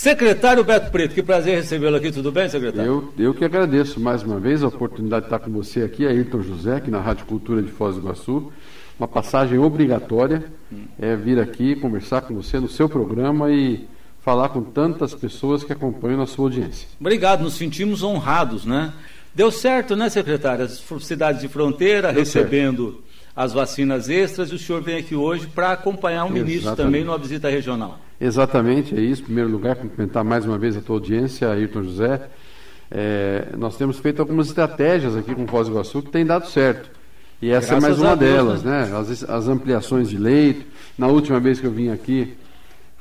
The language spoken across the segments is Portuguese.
Secretário Beto Preto, que prazer recebê-lo aqui, tudo bem, secretário? Eu, eu que agradeço mais uma vez a oportunidade de estar com você aqui, Ayrton José, aqui na Rádio Cultura de Foz do Iguaçu. Uma passagem obrigatória é vir aqui conversar com você no seu programa e falar com tantas pessoas que acompanham a sua audiência. Obrigado, nos sentimos honrados, né? Deu certo, né, secretário? As cidades de fronteira Deu recebendo certo. As vacinas extras e o senhor vem aqui hoje para acompanhar o um ministro também numa visita regional. Exatamente, é isso. Em primeiro lugar, cumprimentar mais uma vez a tua audiência, Ayrton José. É, nós temos feito algumas estratégias aqui com Foz do Iguaçu que tem dado certo. E essa Graças é mais uma Deus, delas, né? né? As, as, ampliações de leito. Na última vez que eu vim aqui,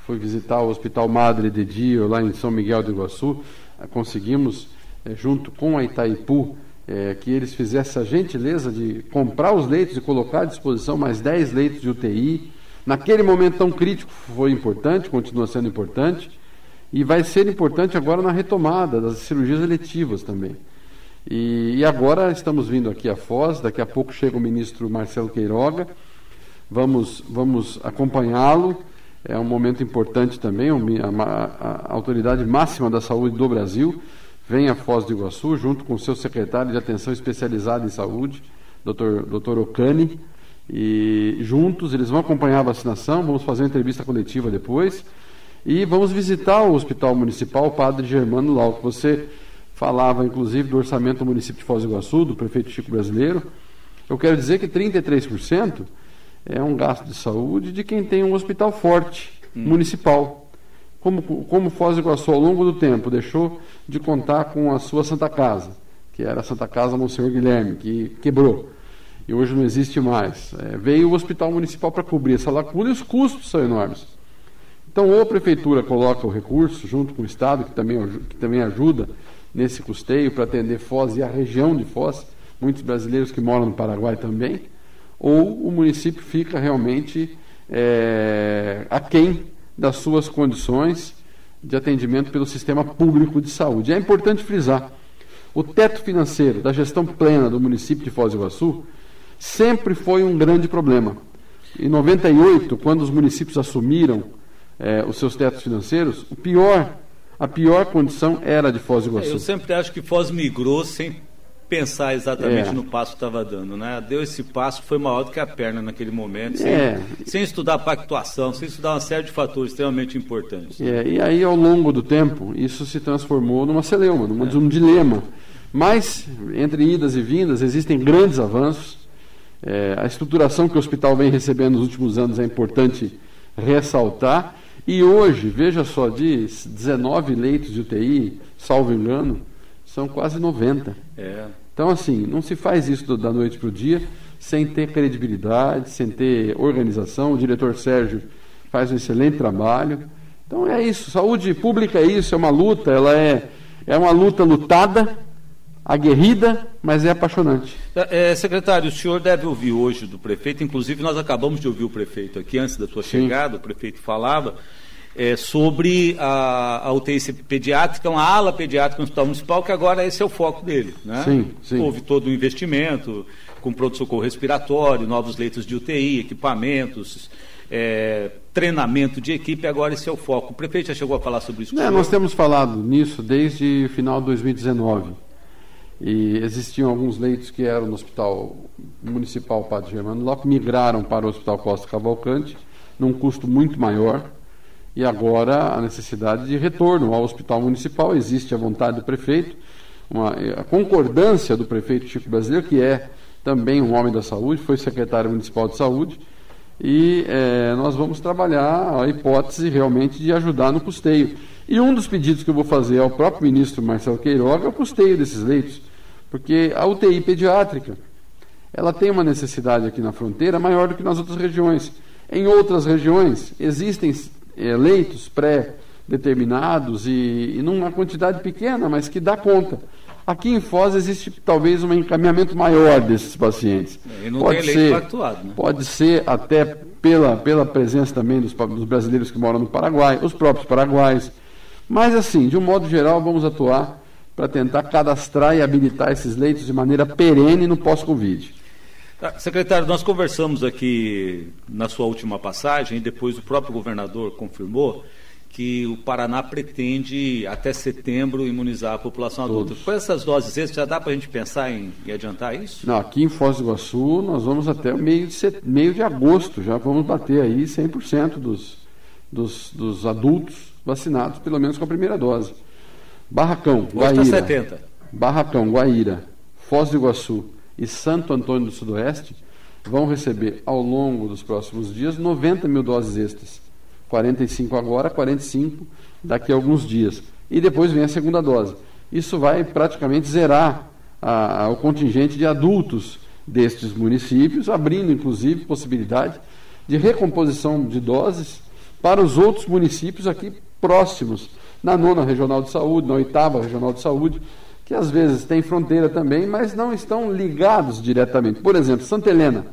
fui visitar o Hospital Madre de Dio, lá em São Miguel do Iguaçu. Conseguimos, é, junto com a Itaipu, é, que eles fizessem a gentileza de comprar os leitos e colocar à disposição mais 10 leitos de UTI Naquele momento tão crítico foi importante, continua sendo importante, e vai ser importante agora na retomada das cirurgias eletivas também. E, e agora estamos vindo aqui a Foz, daqui a pouco chega o ministro Marcelo Queiroga, vamos, vamos acompanhá-lo. É um momento importante também, a, a, a autoridade máxima da saúde do Brasil vem a Foz do Iguaçu, junto com o seu secretário de atenção especializada em saúde, Dr. Dr. Ocani, e juntos eles vão acompanhar a vacinação, vamos fazer uma entrevista coletiva depois e vamos visitar o Hospital Municipal Padre Germano Lau, que você falava inclusive do orçamento do município de Foz do Iguaçu, do prefeito Chico Brasileiro. Eu quero dizer que 33% é um gasto de saúde de quem tem um hospital forte, hum. municipal. Como, como Foz do Iguaçu, ao longo do tempo, deixou de contar com a sua Santa Casa, que era a Santa Casa Monsenhor Guilherme, que quebrou e hoje não existe mais. É, veio o hospital municipal para cobrir essa lacuna e os custos são enormes. Então, ou a prefeitura coloca o recurso junto com o Estado, que também, que também ajuda nesse custeio para atender Foz e a região de Foz, muitos brasileiros que moram no Paraguai também, ou o município fica realmente é, aquém das suas condições de atendimento pelo sistema público de saúde. É importante frisar: o teto financeiro da gestão plena do município de Foz do Iguaçu sempre foi um grande problema. Em 98, quando os municípios assumiram é, os seus tetos financeiros, o pior, a pior condição era a de Foz do Iguaçu. Eu sempre acho que Foz migrou sem pensar exatamente é. no passo que estava dando, né? Deu esse passo, foi maior do que a perna naquele momento, sem, é. sem estudar a pactuação, sem estudar uma série de fatores extremamente importantes. É, e aí, ao longo do tempo, isso se transformou numa celeuma, num, num dilema. Mas, entre idas e vindas, existem grandes avanços. É, a estruturação que o hospital vem recebendo nos últimos anos é importante ressaltar. E hoje, veja só, de 19 leitos de UTI, salvo engano, são quase 90. É. Então, assim, não se faz isso da noite para o dia sem ter credibilidade, sem ter organização. O diretor Sérgio faz um excelente trabalho. Então é isso, saúde pública é isso, é uma luta, ela é, é uma luta lutada, aguerrida, mas é apaixonante. É, é, secretário, o senhor deve ouvir hoje do prefeito, inclusive nós acabamos de ouvir o prefeito aqui antes da sua Sim. chegada, o prefeito falava é, sobre a, a UTI pediátrica, uma ala pediátrica no Hospital Municipal, que agora esse é o foco dele. Né? Sim, sim. Houve todo o um investimento com pronto-socorro respiratório, novos leitos de UTI, equipamentos, é, treinamento de equipe, agora esse é o foco. O prefeito já chegou a falar sobre isso? É, nós temos falado nisso desde o final de 2019 e existiam alguns leitos que eram no Hospital Municipal Padre Germano Lopes, migraram para o Hospital Costa Cavalcante, num custo muito maior, e agora a necessidade de retorno ao Hospital Municipal. Existe a vontade do prefeito, uma, a concordância do prefeito Chico Brasileiro, que é também um homem da saúde, foi secretário municipal de saúde, e é, nós vamos trabalhar a hipótese realmente de ajudar no custeio. E um dos pedidos que eu vou fazer ao próprio ministro Marcelo Queiroga é o custeio desses leitos. Porque a UTI pediátrica, ela tem uma necessidade aqui na fronteira maior do que nas outras regiões. Em outras regiões existem é, leitos pré-determinados e, e numa quantidade pequena, mas que dá conta. Aqui em Foz existe talvez um encaminhamento maior desses pacientes. E não pode tem ser, atuado, né? Pode ser até pela, pela presença também dos, dos brasileiros que moram no Paraguai, os próprios paraguaios. Mas assim, de um modo geral, vamos atuar para tentar cadastrar e habilitar esses leitos de maneira perene no pós-Covid. Tá, secretário, nós conversamos aqui na sua última passagem, e depois o próprio governador confirmou que o Paraná pretende, até setembro, imunizar a população adulta. Com essas doses extras, já dá para a gente pensar em, em, adiantar isso? Não, aqui em Foz do Iguaçu, nós vamos até o meio de, set... meio de agosto, já vamos bater aí 100% dos, dos, dos adultos vacinados, pelo menos com a primeira dose. Barracão, tá Guaíra. Está 70. Barracão, Guaíra, Foz do Iguaçu e Santo Antônio do Sudoeste vão receber ao longo dos próximos dias 90 mil doses extras. 45 agora, 45 daqui a alguns dias. E depois vem a segunda dose. Isso vai praticamente zerar a, a, o contingente de adultos destes municípios, abrindo inclusive possibilidade de recomposição de doses para os outros municípios aqui próximos, na nona regional de saúde, na oitava regional de saúde, que às vezes têm fronteira também, mas não estão ligados diretamente. Por exemplo, Santa Helena.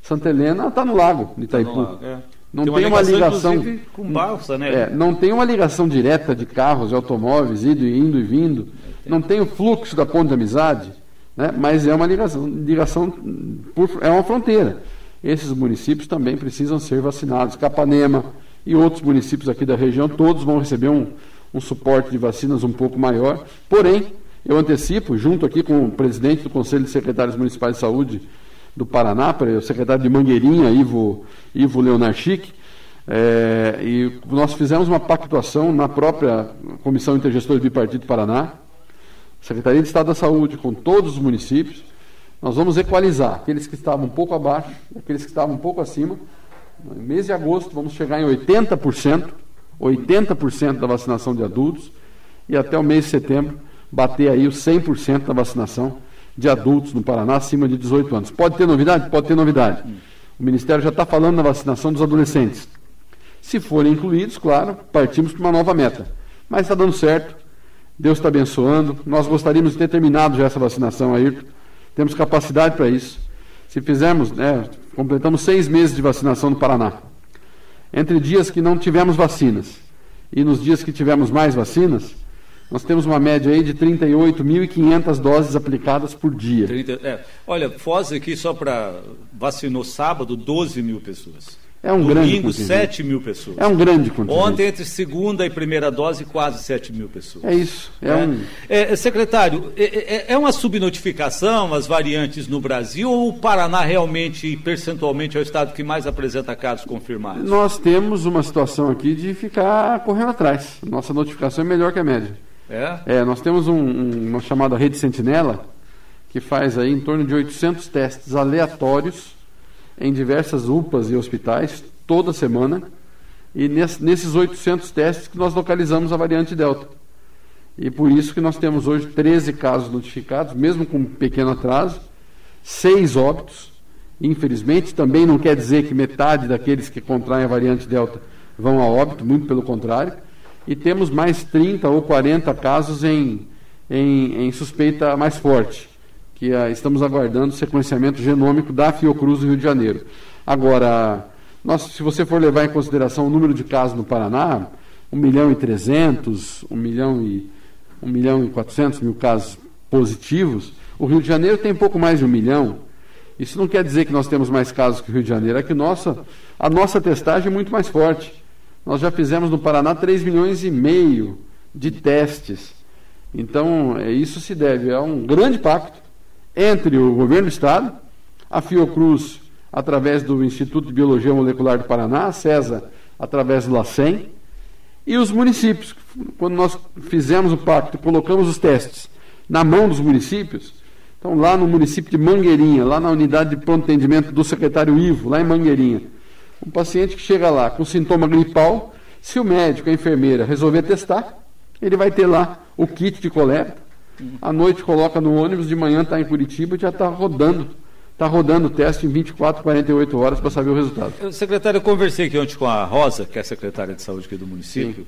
Santa Helena está no lago de Itaipu. Tá lago, é. Não tem, tem uma ligação, ligação com balsa, né? É, não tem uma ligação direta de carros e automóveis indo, indo e vindo. Não tem o fluxo da ponte de amizade, né? Mas é uma ligação, ligação por, é uma fronteira. Esses municípios também precisam ser vacinados. Capanema e outros municípios aqui da região, todos vão receber um, um suporte de vacinas um pouco maior. Porém, eu antecipo, junto aqui com o presidente do Conselho de Secretários Municipais de Saúde, do Paraná, o secretário de Mangueirinha, Ivo, Ivo Leonard Chic, é, e nós fizemos uma pactuação na própria Comissão Intergestora Bipartido do Paraná, Secretaria de Estado da Saúde, com todos os municípios. Nós vamos equalizar aqueles que estavam um pouco abaixo, aqueles que estavam um pouco acima. No mês de agosto vamos chegar em 80%, 80% da vacinação de adultos, e até o mês de setembro bater aí os 100% da vacinação de adultos no Paraná acima de 18 anos. Pode ter novidade? Pode ter novidade. O Ministério já está falando na vacinação dos adolescentes. Se forem incluídos, claro, partimos para uma nova meta. Mas está dando certo, Deus está abençoando. Nós gostaríamos de ter terminado já essa vacinação, Ayrton. Temos capacidade para isso. Se fizermos, né, completamos seis meses de vacinação no Paraná. Entre dias que não tivemos vacinas e nos dias que tivemos mais vacinas, nós temos uma média aí de 38.500 doses aplicadas por dia. 30, é. Olha, Foz aqui só para vacinou sábado 12 mil pessoas. É um Domingo, grande Domingo, 7 mil pessoas. É um grande contingente. Ontem, entre segunda e primeira dose, quase 7 mil pessoas. É isso. É, é. Um... É, secretário, é, é, é, uma subnotificação as variantes no Brasil ou o Paraná realmente, percentualmente, é o estado que mais apresenta casos confirmados? Nós temos uma situação aqui de ficar correndo atrás. Nossa notificação é melhor que a média. É? É, nós temos um, um, uma chamada Rede Sentinela, que faz aí em torno de 800 testes aleatórios em diversas UPAs e hospitais, toda semana, e nesses 800 testes que nós localizamos a variante Delta. E por isso que nós temos hoje 13 casos notificados, mesmo com um pequeno atraso, seis óbitos. Infelizmente, também não quer dizer que metade daqueles que contraem a variante Delta vão a óbito, muito pelo contrário e temos mais 30 ou 40 casos em, em, em suspeita mais forte, que uh, estamos aguardando o sequenciamento genômico da Fiocruz do Rio de Janeiro. Agora, nós, se você for levar em consideração o número de casos no Paraná, 1 milhão e 300, 1 milhão e, 1 milhão e 400 mil casos positivos, o Rio de Janeiro tem pouco mais de um milhão. Isso não quer dizer que nós temos mais casos que o Rio de Janeiro, é que nossa, a nossa testagem é muito mais forte. Nós já fizemos no Paraná 3 milhões e meio de testes. Então, é, isso se deve a um grande pacto entre o governo do Estado, a Fiocruz, através do Instituto de Biologia Molecular do Paraná, a CESA, através do LACEN, e os municípios. Quando nós fizemos o pacto, colocamos os testes na mão dos municípios, então lá no município de Mangueirinha, lá na unidade de pronto atendimento do secretário Ivo, lá em Mangueirinha, um paciente que chega lá com sintoma gripal, se o médico, a enfermeira resolver testar, ele vai ter lá o kit de coleta. À noite coloca no ônibus, de manhã está em Curitiba e já está rodando. Está rodando o teste em 24, 48 horas para saber o resultado. Secretário, eu conversei aqui ontem com a Rosa, que é a secretária de saúde aqui do município,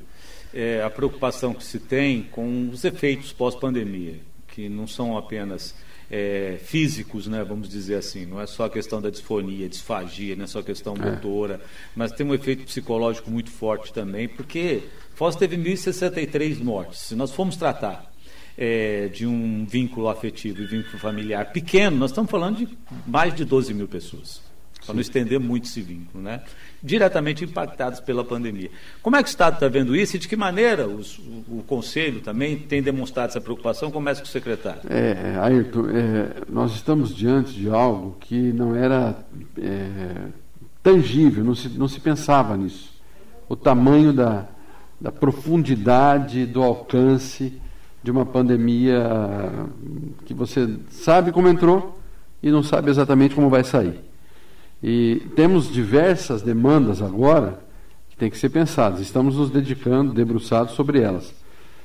é, a preocupação que se tem com os efeitos pós-pandemia, que não são apenas é, físicos, né, vamos dizer assim. Não é só a questão da disfonia, disfagia, não é só a questão é. motora, mas tem um efeito psicológico muito forte também, porque Foz teve 1.063 mortes. Se nós formos tratar é, de um vínculo afetivo e vínculo familiar pequeno, nós estamos falando de mais de 12 mil pessoas. Para não estender muito esse vínculo, né? diretamente impactados pela pandemia. Como é que o Estado está vendo isso e de que maneira os, o, o, Conselho também tem demonstrado essa preocupação? Começa com o secretário. É, Ayrton, é, nós estamos diante de algo que não era é, tangível, não se, não se pensava nisso. O tamanho da, da profundidade, do alcance de uma pandemia que você sabe como entrou e não sabe exatamente como vai sair. E temos diversas demandas agora que têm que ser pensadas. Estamos nos dedicando, debruçados sobre elas.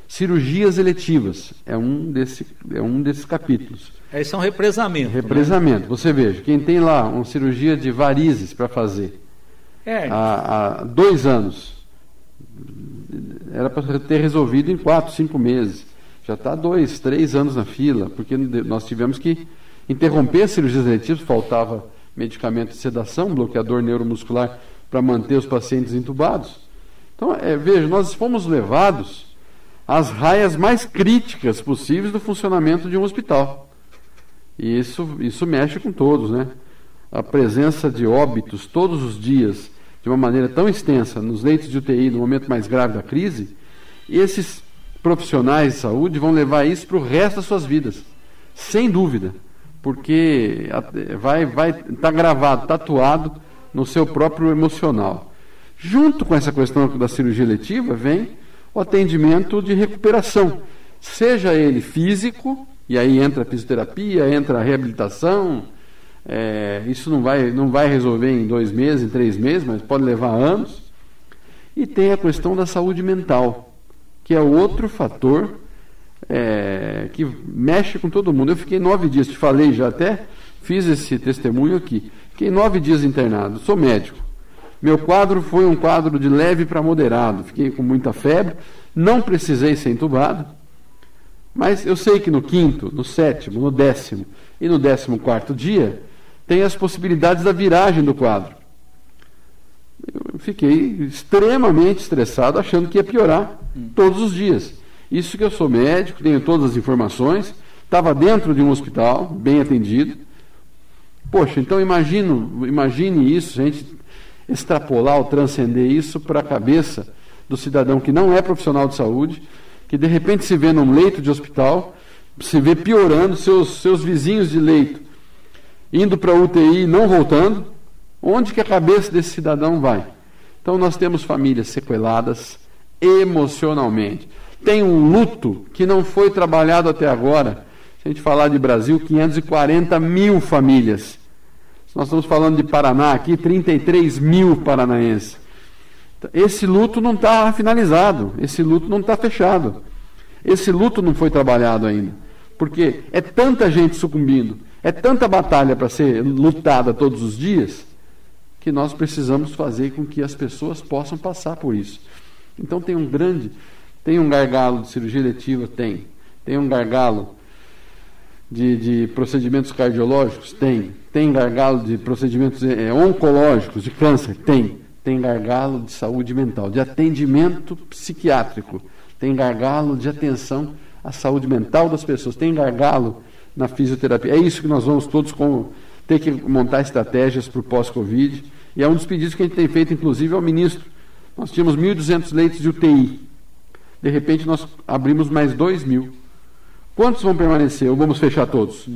Cirurgias eletivas é um, desse, é um desses capítulos. Aí são represamento. Represamento. Né? Você veja, quem tem lá uma cirurgia de varizes para fazer é. há, há dois anos, era para ter resolvido em quatro, cinco meses. Já está dois, três anos na fila, porque nós tivemos que interromper as cirurgias eletivas, faltava medicamento de sedação, bloqueador neuromuscular para manter os pacientes entubados. Então, é, veja, nós fomos levados às raias mais críticas possíveis do funcionamento de um hospital. E isso, isso mexe com todos, né? A presença de óbitos todos os dias, de uma maneira tão extensa, nos leitos de UTI, no momento mais grave da crise, esses profissionais de saúde vão levar isso para o resto das suas vidas, sem dúvida porque vai vai tá gravado, tatuado no seu próprio emocional. Junto com essa questão da cirurgia letiva vem o atendimento de recuperação, seja ele físico, e aí entra a fisioterapia, entra a reabilitação. É, isso não vai, não vai resolver em dois meses, em três meses, mas pode levar anos. E tem a questão da saúde mental, que é outro fator é, que mexe com todo mundo. Eu fiquei nove dias, te falei já até, fiz esse testemunho aqui. Fiquei nove dias internado, sou médico. Meu quadro foi um quadro de leve para moderado, fiquei com muita febre, não precisei ser entubado, mas eu sei que no quinto, no sétimo, no décimo e no décimo quarto dia tem as possibilidades da viragem do quadro. Eu fiquei extremamente estressado, achando que ia piorar todos os dias. Isso que eu sou médico, tenho todas as informações, estava dentro de um hospital, bem atendido. Poxa, então imagino, imagine isso, a gente extrapolar ou transcender isso para a cabeça do cidadão que não é profissional de saúde, que de repente se vê num leito de hospital, se vê piorando, seus, seus vizinhos de leito indo para a UTI e não voltando, onde que a cabeça desse cidadão vai? Então nós temos famílias sequeladas emocionalmente tem um luto que não foi trabalhado até agora. Se a gente falar de Brasil, 540 mil famílias. Nós estamos falando de Paraná aqui, 33 mil paranaenses. Esse luto não está finalizado, esse luto não está fechado. Esse luto não foi trabalhado ainda. Porque é tanta gente sucumbindo, é tanta batalha para ser lutada todos os dias, que nós precisamos fazer com que as pessoas possam passar por isso. Então tem um grande tem um gargalo de cirurgia letiva? Tem. Tem um gargalo de, de procedimentos cardiológicos? Tem. Tem gargalo de procedimentos é, oncológicos, de câncer? Tem. Tem gargalo de saúde mental, de atendimento psiquiátrico. Tem gargalo de atenção à saúde mental das pessoas. Tem gargalo na fisioterapia. É isso que nós vamos todos com, ter que montar estratégias para o pós-Covid. E é um dos pedidos que a gente tem feito, inclusive, ao ministro. Nós tínhamos 1.200 leitos de UTI de repente nós abrimos mais 2 mil. Quantos vão permanecer ou vamos fechar todos?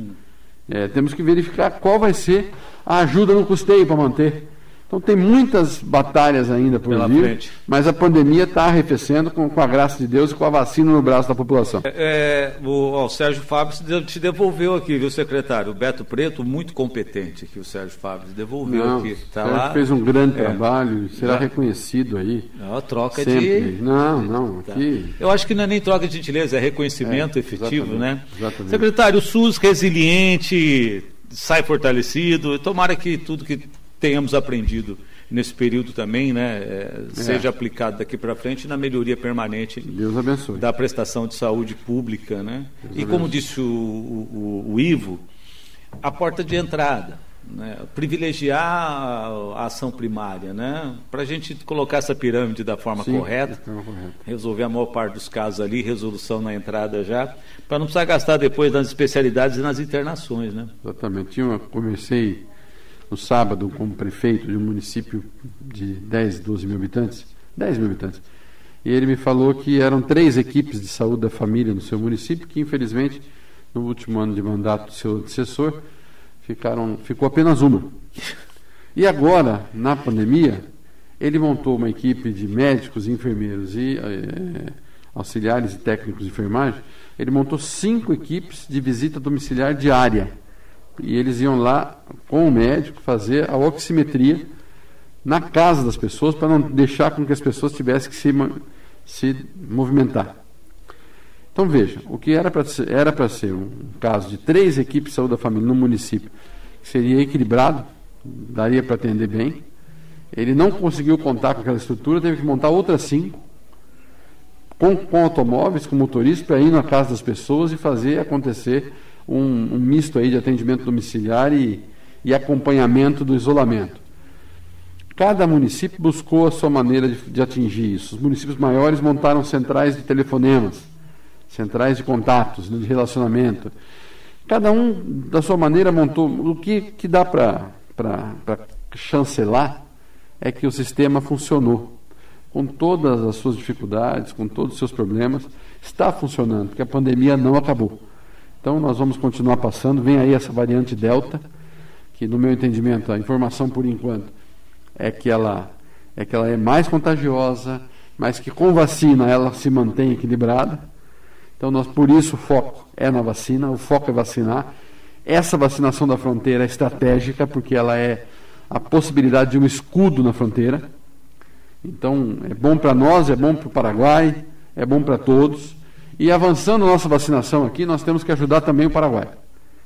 É, temos que verificar qual vai ser a ajuda no custeio para manter. Então tem muitas batalhas ainda por Pela vir, frente. mas a pandemia está arrefecendo com, com, a graça de Deus e com a vacina no braço da população. É, é o, ó, o, Sérgio Fábio te devolveu aqui, viu, secretário? O Beto Preto, muito competente aqui, o Sérgio Fábio, devolveu Não, aqui. Tá lá. fez um grande é. trabalho, será reconhecido aí. Não, troca sempre. de. Não, não, tá. aqui. Eu acho que não é nem troca de gentileza, é reconhecimento é, efetivo, exatamente, né? Exatamente. Secretário, o SUS resiliente, sai fortalecido, tomara que tudo que tenhamos aprendido nesse período também, né, é, seja aplicado daqui para frente na melhoria permanente da prestação de saúde pública, né? Deus e como disse o, o, o, Ivo, a porta de entrada, né? privilegiar a, ação primária, né? Para a gente colocar essa pirâmide da forma, Sim, correta, forma correta, resolver a maior parte dos casos ali, resolução na entrada já, para não precisar gastar depois nas especialidades e nas internações, né? Exatamente. Tinha uma, comecei no sábado como prefeito de um município de 10, 12 mil habitantes, 10 mil habitantes. E ele me falou que eram três equipes de saúde da família no seu município, que infelizmente, no último ano de mandato do seu antecessor, ficaram, ficou apenas uma. E agora, na pandemia, ele montou uma equipe de médicos, enfermeiros e é, auxiliares e técnicos de enfermagem. Ele montou cinco equipes de visita domiciliar diária. E eles iam lá com o médico fazer a oximetria na casa das pessoas para não deixar com que as pessoas tivessem que se, se movimentar. Então veja, o que era para ser, era ser um caso de três equipes de saúde da família no município, que seria equilibrado, daria para atender bem. Ele não conseguiu contar com aquela estrutura, teve que montar outras cinco, com, com automóveis, com motoristas, para ir na casa das pessoas e fazer acontecer um, um misto aí de atendimento domiciliar e, e acompanhamento do isolamento. Cada município buscou a sua maneira de, de, atingir isso. Os municípios maiores montaram centrais de telefonemas, centrais de contatos, de relacionamento. Cada um, da sua maneira, montou. O que, que dá para chancelar é que o sistema funcionou. Com todas as suas dificuldades, com todos os seus problemas, está funcionando, porque a pandemia não acabou. Então, nós vamos continuar passando. Vem aí essa variante Delta, que, no meu entendimento, a informação por enquanto é que ela é, que ela é mais contagiosa, mas que com vacina ela se mantém equilibrada. Então, nós, por isso, o foco é na vacina, o foco é vacinar. Essa vacinação da fronteira é estratégica, porque ela é a possibilidade de um escudo na fronteira. Então, é bom para nós, é bom para o Paraguai, é bom para todos. E avançando a nossa vacinação aqui, nós temos que ajudar também o Paraguai.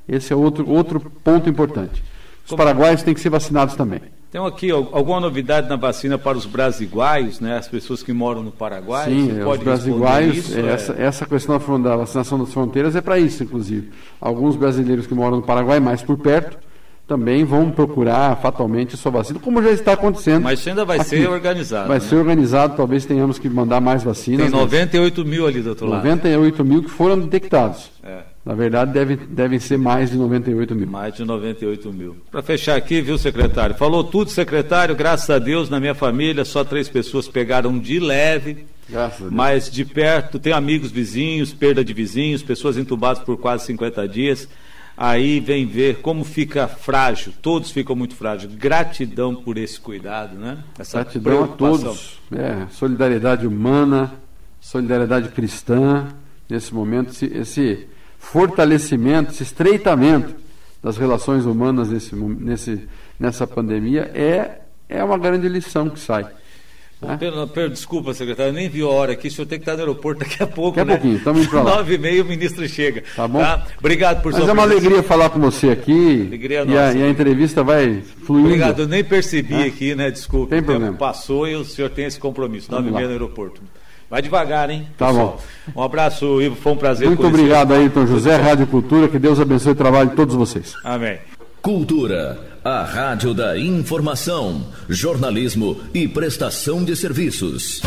Esse é outro, outro ponto importante. Os paraguaios têm que ser vacinados também. Tem aqui alguma novidade na vacina para os brasiguaios, né? As pessoas que moram no Paraguai? Sim, é, os brasiguaios, é, essa, é... essa questão da vacinação das fronteiras é para isso, inclusive. Alguns brasileiros que moram no Paraguai, mais por perto, também vão procurar fatalmente sua vacina, como já está acontecendo. Mas isso ainda vai aqui. ser organizado. Vai né? ser organizado, talvez tenhamos que mandar mais vacinas. Tem 98 mil ali do outro 98 lado. 98 mil que foram detectados. É. Na verdade, deve, devem ser mais de 98 mil. Mais de 98 mil. Para fechar aqui, viu, secretário? Falou tudo, secretário. Graças a Deus, na minha família, só três pessoas pegaram de leve. Graças a Deus. Mas de perto, tem amigos vizinhos, perda de vizinhos, pessoas entubadas por quase 50 dias aí vem ver como fica frágil, todos ficam muito frágeis. Gratidão por esse cuidado, né? Essa Gratidão a todos. É, solidariedade humana, solidariedade cristã, nesse momento, esse, esse, fortalecimento, esse estreitamento das relações humanas nesse, nesse, nessa pandemia é, é uma grande lição que sai. Né? Pelo, pelo, desculpa, secretário, eu nem vi a hora aqui. O senhor tem que estar no aeroporto daqui a pouco. Daqui a né? pouquinho, estamos indo para lá. Nove e meia o ministro chega. Tá bom? Tá? Obrigado por Mas sua é uma presença. alegria falar com você aqui. Alegria e, a, e a entrevista vai fluindo. Obrigado, eu nem percebi é? aqui, né? Desculpa. Tem problema. Passou e o senhor tem esse compromisso. Nove e meia no aeroporto. Vai devagar, hein? Tá bom. Um abraço, Ivo. Foi um prazer. Muito obrigado, Ayrton José, Rádio Cultura. Que Deus abençoe o trabalho de todos vocês. Amém. Cultura, a rádio da informação, jornalismo e prestação de serviços.